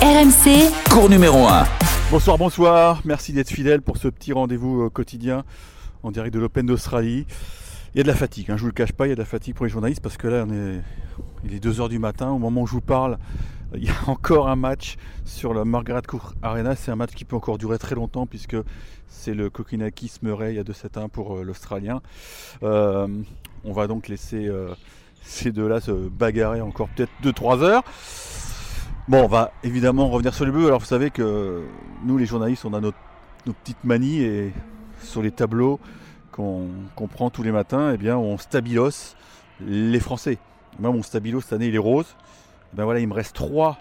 RMC, Cours numéro 1. Bonsoir, bonsoir. Merci d'être fidèle pour ce petit rendez-vous euh, quotidien en direct de l'Open d'Australie. Il y a de la fatigue, hein, je vous le cache pas, il y a de la fatigue pour les journalistes parce que là, on est, il est 2h du matin. Au moment où je vous parle, il y a encore un match sur la Margaret Court Arena. C'est un match qui peut encore durer très longtemps puisque c'est le Kokinakis Murray. Il y a 2-7-1 pour euh, l'Australien. Euh, on va donc laisser euh, ces deux-là se bagarrer encore peut-être 2-3 heures. Bon, on va évidemment revenir sur les bleus. Alors vous savez que nous, les journalistes, on a notre, nos petites manies et sur les tableaux qu'on prend tous les matins, eh bien, on stabilos les Français. Moi, mon stabilo cette année, il est rose. Eh Ben il me reste trois,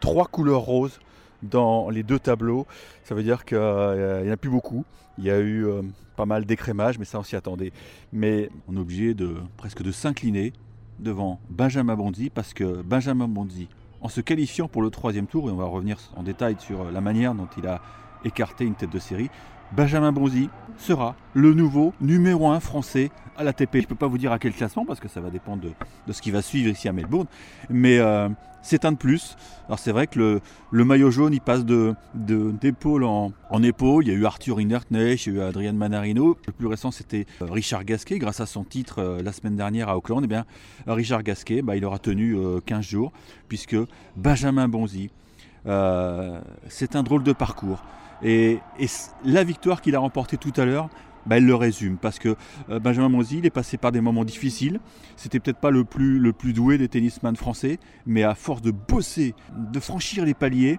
trois couleurs roses dans les deux tableaux. Ça veut dire qu'il n'y en a plus beaucoup. Il y a eu euh, pas mal d'écrémage, mais ça on s'y attendait. Mais on est obligé de presque de s'incliner devant Benjamin Bondy parce que Benjamin Bondy, en se qualifiant pour le troisième tour, et on va revenir en détail sur la manière dont il a écarté une tête de série, Benjamin Bonzi sera le nouveau numéro 1 français à l'ATP. Je ne peux pas vous dire à quel classement parce que ça va dépendre de, ce qui va suivre ici à Melbourne. Mais euh, c'est un de plus. Alors c'est vrai que le, maillot jaune, il passe de, d'épaule en, épaule. Il y a eu Arthur Hinderknecht, il y a eu Adrian Manarino. Le plus récent, c'était euh, Richard Gasquet. Grâce à son titre euh, la semaine dernière à Auckland, eh bien, Richard Gasquet, bah, il aura tenu 15 jours puisque Benjamin Bonzi, c'est un drôle de parcours. Et, la victoire qu'il a remportée tout à l'heure, bah, elle le résume parce que euh, Benjamin Monzi, il est passé par des moments difficiles. C'était peut-être pas le plus, doué des tennisman français, mais à force de bosser, de franchir les paliers,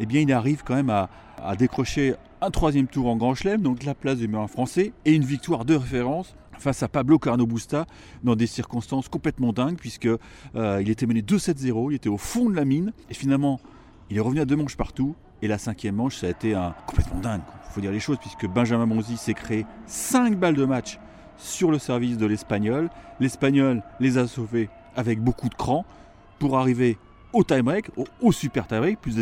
eh bien, il arrive quand même à, décrocher un troisième tour en Grand Chelem, donc la place du 1 français, et une victoire de référence face à Pablo Carno Busta dans des circonstances complètement dingues, puisque euh, il était mené 2-7-0, il était au fond de la mine, et finalement, il est revenu à deux manches partout, et la cinquième manche, ça a été un complètement dingue. Il faut dire les choses, puisque Benjamin Bonzi s'est créé 5 balles de match sur le service de l'Espagnol. L'Espagnol les a sauvés avec beaucoup de cran pour arriver au tie-break, au, au, super tie-break, plus,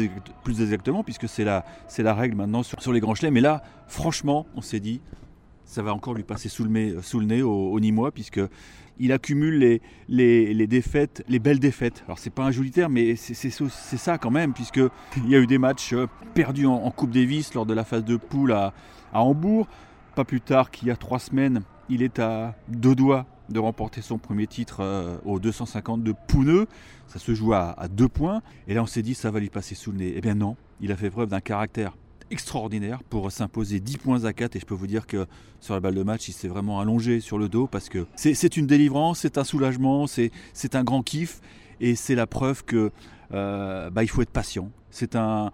plus, exactement, puisque c'est la, la règle maintenant sur, sur les grands chelems. Mais là, franchement, on s'est dit, ça va encore lui passer sous le, nez, sous le nez au, au Nîmois, puisque il accumule les, défaites, les belles défaites. Alors c'est pas un joli terme, mais c'est ça quand même, puisque il y a eu des matchs perdus en, Coupe Davis lors de la phase de poule à, à Hambourg. Pas plus tard qu'il y a trois semaines, il est à deux doigts de remporter son premier titre euh, au 250 de Pouneux. Ça se joue à, à deux points. Et là, on s'est dit, ça va lui passer sous le nez. Eh bien non, il a fait preuve d'un caractère extraordinaire pour s'imposer 10 points à 4 et je peux vous dire que sur la balle de match il s'est vraiment allongé sur le dos parce que c'est une délivrance, c'est un soulagement, c'est un grand kiff et c'est la preuve que euh, bah, il faut être patient. C'est un,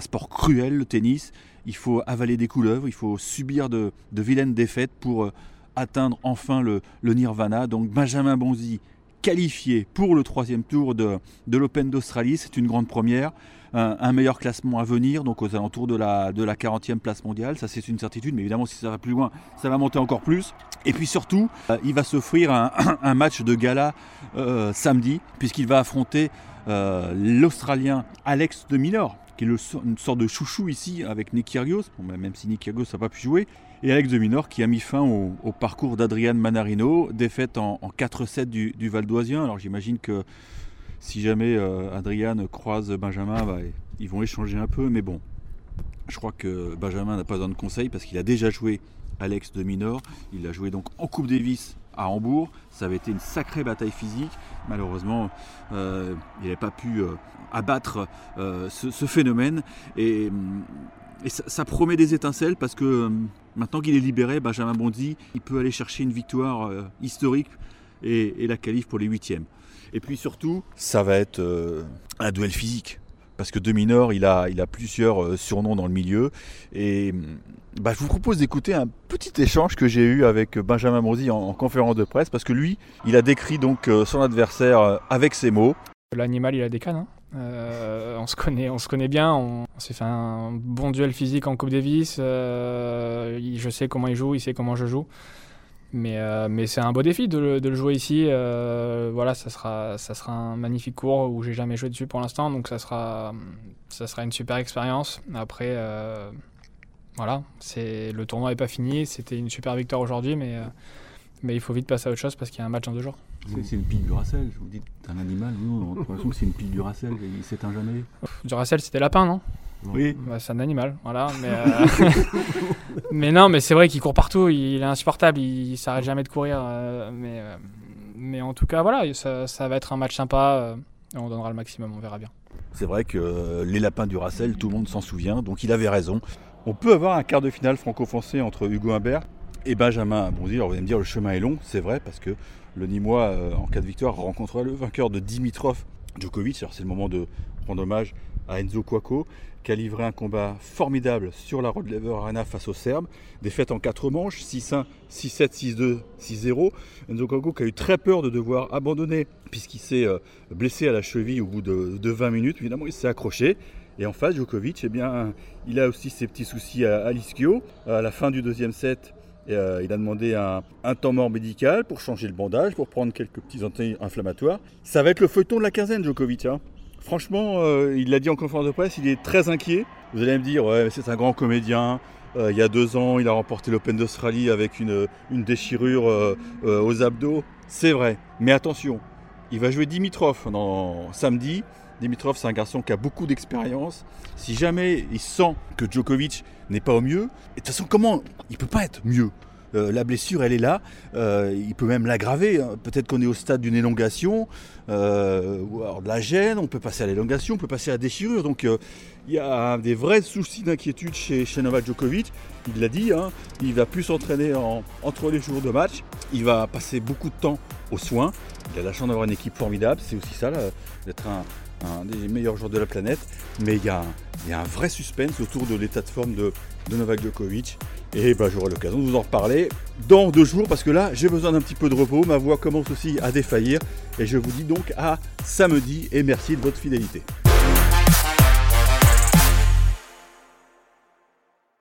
sport cruel le tennis, il faut avaler des couleuvres, il faut subir de, vilaines défaites pour euh, atteindre enfin le, nirvana. Donc Benjamin Bonzi qualifié pour le troisième tour de l'Open d'Australie, c'est une grande première un, meilleur classement à venir, donc aux alentours de la, de la 40e place mondiale. Ça, c'est une certitude, mais évidemment, si ça va plus loin, ça va monter encore plus. Et puis surtout, euh, il va s'offrir un, match de gala euh, samedi, puisqu'il va affronter euh, l'Australien Alex de Minor, qui est le, une sorte de chouchou ici avec Nick Kyrgios, bon, même si Nick Kyrgios n'a pas pu jouer, et Alex de Minor qui a mis fin au, au parcours d'Adrian Manarino, défaite en, en 4-7 du, du Val d'Oisien. Alors j'imagine que si jamais euh, Adrian croise Benjamin, bah, ils vont échanger un peu, mais bon, je crois que Benjamin n'a pas besoin de conseils parce qu'il a déjà joué Alex de Minor, il a joué donc en Coupe Davis à Hambourg, ça avait été une sacrée bataille physique, malheureusement euh, il n'avait pas pu euh, abattre ce, phénomène. Et, et ça, promet des étincelles parce que euh, maintenant qu'il est libéré, Benjamin Bondy, il peut aller chercher une victoire historique et, et la qualif pour les huitièmes. Et puis surtout, ça va être euh, un duel physique. Parce que De Minor, il a, il a plusieurs euh, surnoms dans le milieu. Et bah, je vous propose d'écouter un petit échange que j'ai eu avec Benjamin Morzy en, en, conférence de presse. Parce que lui, il a décrit donc euh, son adversaire avec ces mots. L'animal, il a des cannes. Hein euh, on, se connaît, on se connaît bien. On, on s'est fait un bon duel physique en Coupe Davis. Euh, je sais comment il joue, il sait comment je joue. Mais, euh, mais c'est un beau défi de le, de le jouer ici. Euh, voilà, ça sera, ça sera un magnifique cours où j'ai jamais joué dessus pour l'instant, donc ça sera, ça sera une super expérience. Après, euh, voilà, c'est le tournoi n'est pas fini. C'était une super victoire aujourd'hui, mais Mais il faut vite passer à autre chose parce qu'il y a un match en deux jours. C'est une pile du Racel, je vous dis, c'est un animal, nous, on a l'impression que c'est une pile du Racel, il s'éteint jamais. Du Racel, c'était lapin, non? Oui. Bah, c'est un animal, voilà. Mais, euh, mais non, mais c'est vrai qu'il court partout, il est insupportable, il, s'arrête jamais de courir. euh, mais, euh, mais en tout cas, voilà, ça, ça va être un match sympa. euh, et on donnera le maximum, on verra bien. C'est vrai que euh, les lapins du Racel, tout le monde s'en souvient, donc il avait raison. On peut avoir un quart de finale franco-français entre Hugo Humbert et Benjamin Bonzi. Alors vous allez me dire, le chemin est long, c'est vrai, parce que le Nîmois, euh, en cas de victoire, rencontrera le vainqueur de Dimitrov Djokovic. Alors c'est le moment de rendre hommage à Enzo Cuoco, qui a livré un combat formidable sur la Rod Laver Arena face aux Serbes. Défaite en 4 manches, 6-1, 6-7, 6-2, 6-0. Enzo Cuoco qui a eu très peur de devoir abandonner, puisqu'il s'est euh, blessé à la cheville au bout de, de 20 minutes. Évidemment, il s'est accroché. Et en face, Djokovic, eh bien, il a aussi ses petits soucis à, à l'ischio. À la fin du deuxième set, euh, il a demandé un, un, temps mort médical pour changer le bandage, pour prendre quelques petits anti-inflammatoires. Ça va être le feuilleton de la quinzaine, Djokovic. Hein. Franchement, euh, il l'a dit en conférence de presse, il est très inquiet. Vous allez me dire, ouais, c'est un grand comédien. Euh, il y a deux ans, il a remporté l'Open d'Australie avec une, déchirure euh, aux abdos. C'est vrai. Mais attention, il va jouer Dimitrov dans, samedi. Dimitrov, c'est un garçon qui a beaucoup d'expérience. Si jamais il sent que Djokovic n'est pas au mieux, de toute façon, comment Il peut pas être mieux? Euh, la blessure, elle est là. Euh, il peut même l'aggraver. Peut-être qu'on est au stade d'une élongation euh, ou alors de la gêne. On peut passer à l'élongation, on peut passer à la déchirure. Donc il y a des vrais soucis d'inquiétude chez, Novak Djokovic. Il l'a dit. Hein. il va plus s'entraîner entre les jours de match. Il va passer beaucoup de temps aux soins. Il a la chance d'avoir une équipe formidable. C'est aussi ça, d'être un, des meilleurs joueurs de la planète. Mais il y a, un vrai suspense autour de l'état de forme de Novak Djokovic. Et bah, j'aurai l'occasion de vous en reparler dans deux jours parce que là j'ai besoin d'un petit peu de repos. Ma voix commence aussi à défaillir. Et je vous dis donc à samedi et merci de votre fidélité.